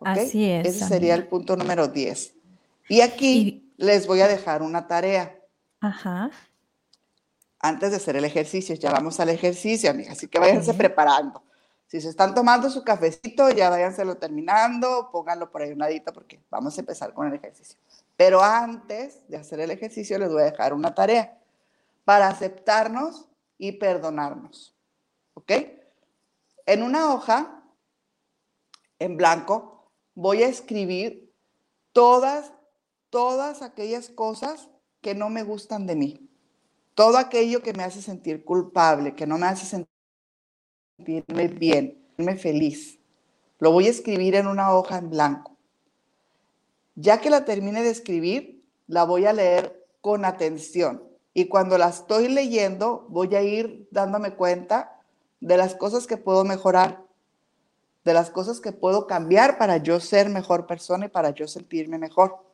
Así es. Ese sería el punto número 10. Y aquí les voy a dejar una tarea. Ajá. Antes de hacer el ejercicio, ya vamos al ejercicio, amiga, así que váyanse preparando. Si se están tomando su cafecito, ya váyanselo terminando, pónganlo por ahí un ladito porque vamos a empezar con el ejercicio. Pero antes de hacer el ejercicio, les voy a dejar una tarea para aceptarnos y perdonarnos. ¿Ok? En una hoja en blanco voy a escribir todas, todas aquellas cosas que no me gustan de mí. Todo aquello que me hace sentir culpable, que no me hace sentirme bien, sentirme feliz. Lo voy a escribir en una hoja en blanco. Ya que la termine de escribir, la voy a leer con atención. Y cuando la estoy leyendo, voy a ir dándome cuenta de las cosas que puedo mejorar, de las cosas que puedo cambiar para yo ser mejor persona y para yo sentirme mejor.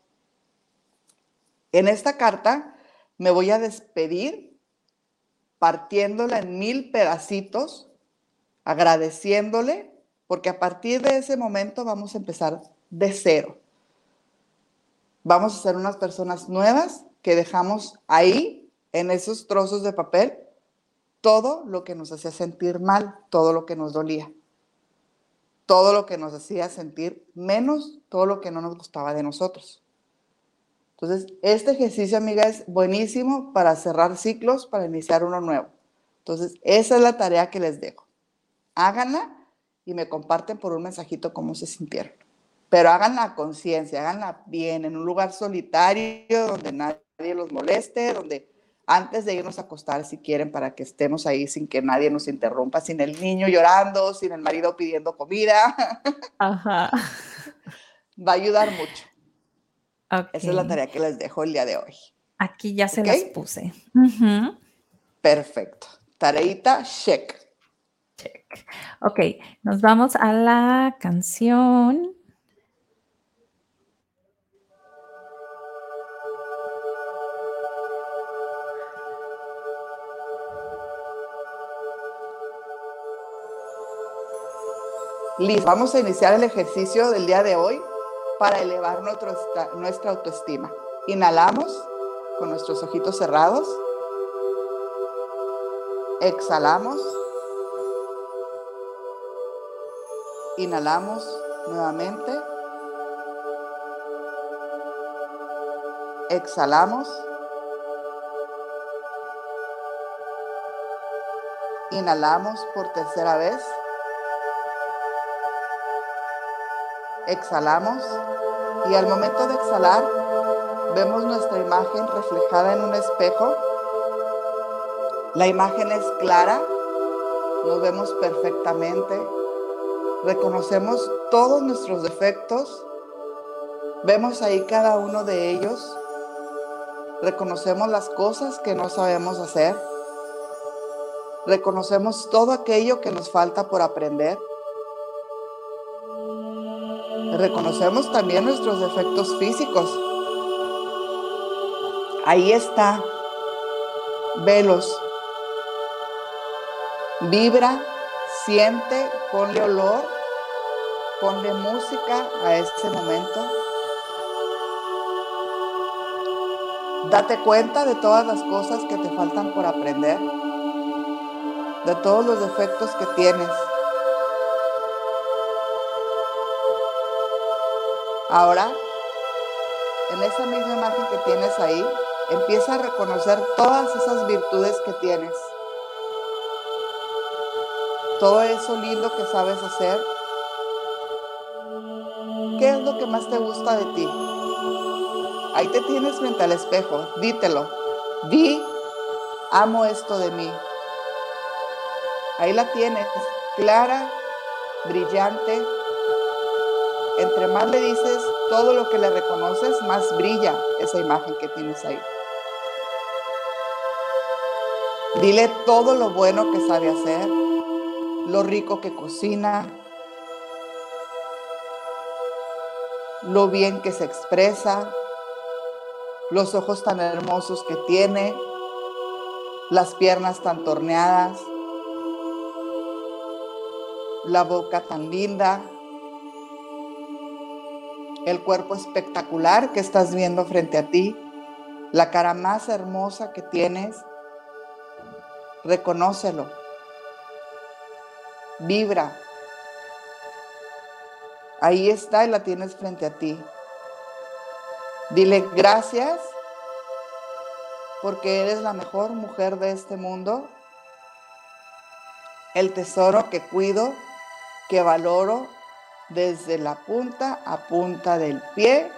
En esta carta me voy a despedir partiéndola en mil pedacitos, agradeciéndole, porque a partir de ese momento vamos a empezar de cero. Vamos a ser unas personas nuevas que dejamos ahí, en esos trozos de papel, todo lo que nos hacía sentir mal, todo lo que nos dolía, todo lo que nos hacía sentir menos, todo lo que no nos gustaba de nosotros. Entonces, este ejercicio, amiga, es buenísimo para cerrar ciclos, para iniciar uno nuevo. Entonces, esa es la tarea que les dejo. Háganla y me comparten por un mensajito cómo se sintieron. Pero háganla a conciencia, háganla bien, en un lugar solitario, donde nadie los moleste, donde antes de irnos a acostar, si quieren, para que estemos ahí sin que nadie nos interrumpa, sin el niño llorando, sin el marido pidiendo comida. Ajá. Va a ayudar mucho. Esa es la tarea que les dejo el día de hoy. Aquí ya se las puse. Perfecto. Tareita, check. Check. Ok, nos vamos a la canción. Listo, vamos a iniciar el ejercicio del día de hoy para elevar nuestra autoestima. Inhalamos con nuestros ojitos cerrados. Exhalamos. Inhalamos nuevamente. Exhalamos. Inhalamos por tercera vez. Exhalamos y al momento de exhalar vemos nuestra imagen reflejada en un espejo. La imagen es clara, nos vemos perfectamente, reconocemos todos nuestros defectos, vemos ahí cada uno de ellos, reconocemos las cosas que no sabemos hacer, reconocemos todo aquello que nos falta por aprender reconocemos también nuestros defectos físicos. Ahí está. Velos. Vibra, siente, ponle olor, ponle música a este momento. Date cuenta de todas las cosas que te faltan por aprender, de todos los defectos que tienes. Ahora, en esa misma imagen que tienes ahí, empieza a reconocer todas esas virtudes que tienes. Todo eso lindo que sabes hacer. ¿Qué es lo que más te gusta de ti? Ahí te tienes frente al espejo, dítelo. Di, amo esto de mí. Ahí la tienes, clara, brillante, entre más le dices todo lo que le reconoces, más brilla esa imagen que tienes ahí. Dile todo lo bueno que sabe hacer, lo rico que cocina, lo bien que se expresa, los ojos tan hermosos que tiene, las piernas tan torneadas, la boca tan linda, el cuerpo espectacular que estás viendo frente a ti, la cara más hermosa que tienes. Reconócelo. Vibra. Ahí está y la tienes frente a ti. Dile gracias porque eres la mejor mujer de este mundo, el tesoro que cuido, que valoro desde la punta a punta del pie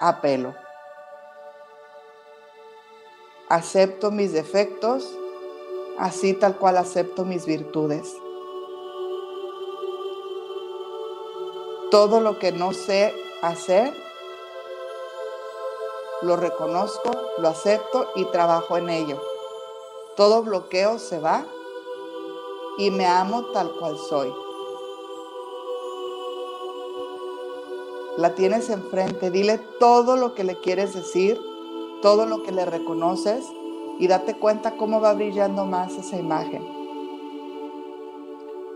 a pelo. Acepto mis defectos, así tal cual acepto mis virtudes. Todo lo que no sé hacer, lo reconozco, lo acepto y trabajo en ello. Todo bloqueo se va y me amo tal cual soy. La tienes enfrente, dile todo lo que le quieres decir, todo lo que le reconoces y date cuenta cómo va brillando más esa imagen.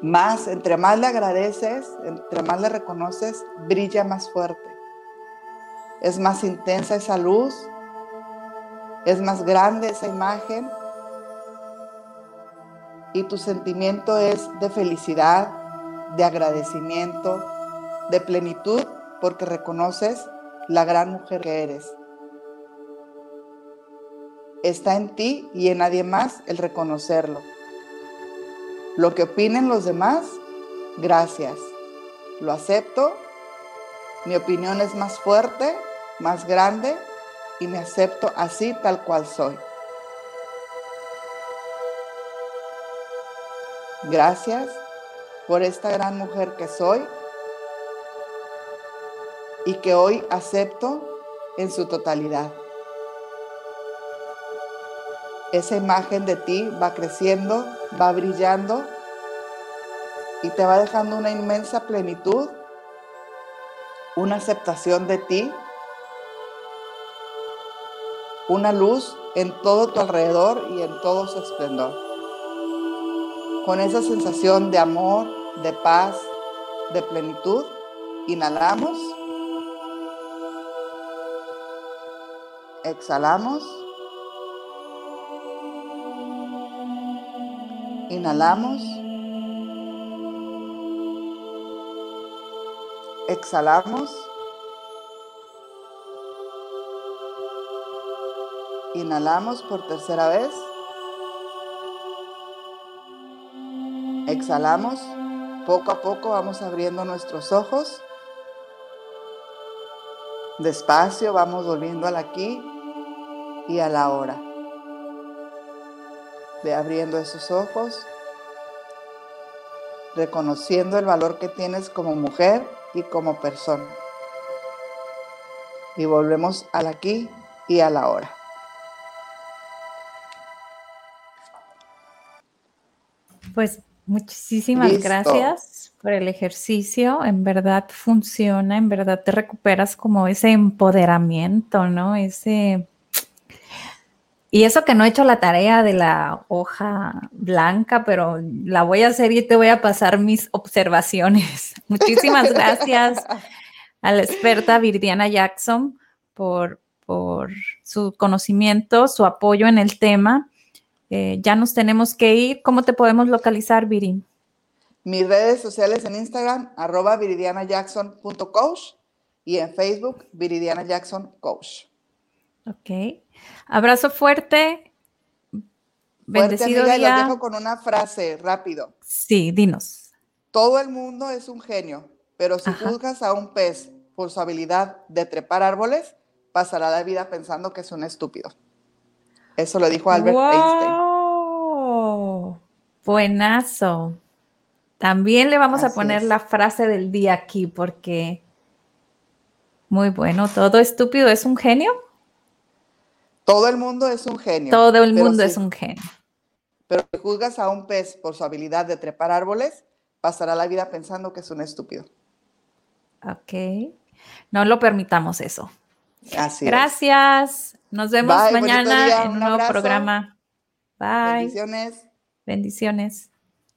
más, entre más le agradeces, entre más le reconoces, brilla más fuerte. Es más intensa esa luz, es más grande esa imagen y tu sentimiento es de felicidad, de agradecimiento, de plenitud, porque reconoces la gran mujer que eres. Está en ti y en nadie más el reconocerlo. Lo que opinen los demás, gracias. Lo acepto. Mi opinión es más fuerte, más grande y me acepto así tal cual soy. Gracias por esta gran mujer que soy y que hoy acepto en su totalidad. Esa imagen de ti va creciendo, va brillando y te va dejando una inmensa plenitud, una aceptación de ti, una luz en todo tu alrededor y en todo su esplendor. Con esa sensación de amor, de paz, de plenitud, inhalamos, exhalamos. Inhalamos. Exhalamos. Inhalamos por tercera vez. Exhalamos. Poco a poco vamos abriendo nuestros ojos. Despacio vamos volviendo al aquí y a la hora de abriendo esos ojos, reconociendo el valor que tienes como mujer y como persona. Y volvemos al aquí y a la hora. Pues muchísimas gracias por el ejercicio. En verdad funciona, en verdad te recuperas como ese empoderamiento, ¿no? Ese y eso que no he hecho la tarea de la hoja blanca, pero la voy a hacer y te voy a pasar mis observaciones. Muchísimas gracias a la experta Viridiana Jackson por, por su conocimiento, su apoyo en el tema. Eh, ya nos tenemos que ir. ¿Cómo te podemos localizar, Viri? Mis redes sociales en Instagram, arroba viridianajackson.coach y en Facebook, Viridiana Jackson Coach. Ok. Abrazo fuerte. Bendecido fuerte, amiga, dejo con una frase rápido. Sí, dinos. Todo el mundo es un genio, pero si juzgas a un pez por su habilidad de trepar árboles, pasará la vida pensando que es un estúpido. Eso lo dijo Albert Einstein. Buenazo. También le vamos a poner la frase del día aquí porque muy bueno, todo estúpido es un genio. Todo el mundo es un genio. Todo el mundo es un genio. Pero si juzgas a un pez por su habilidad de trepar árboles, pasará la vida pensando que es un estúpido. Ok. No lo permitamos eso. Así Gracias. Nos vemos mañana en un nuevo programa. Bye. Bendiciones. Bendiciones.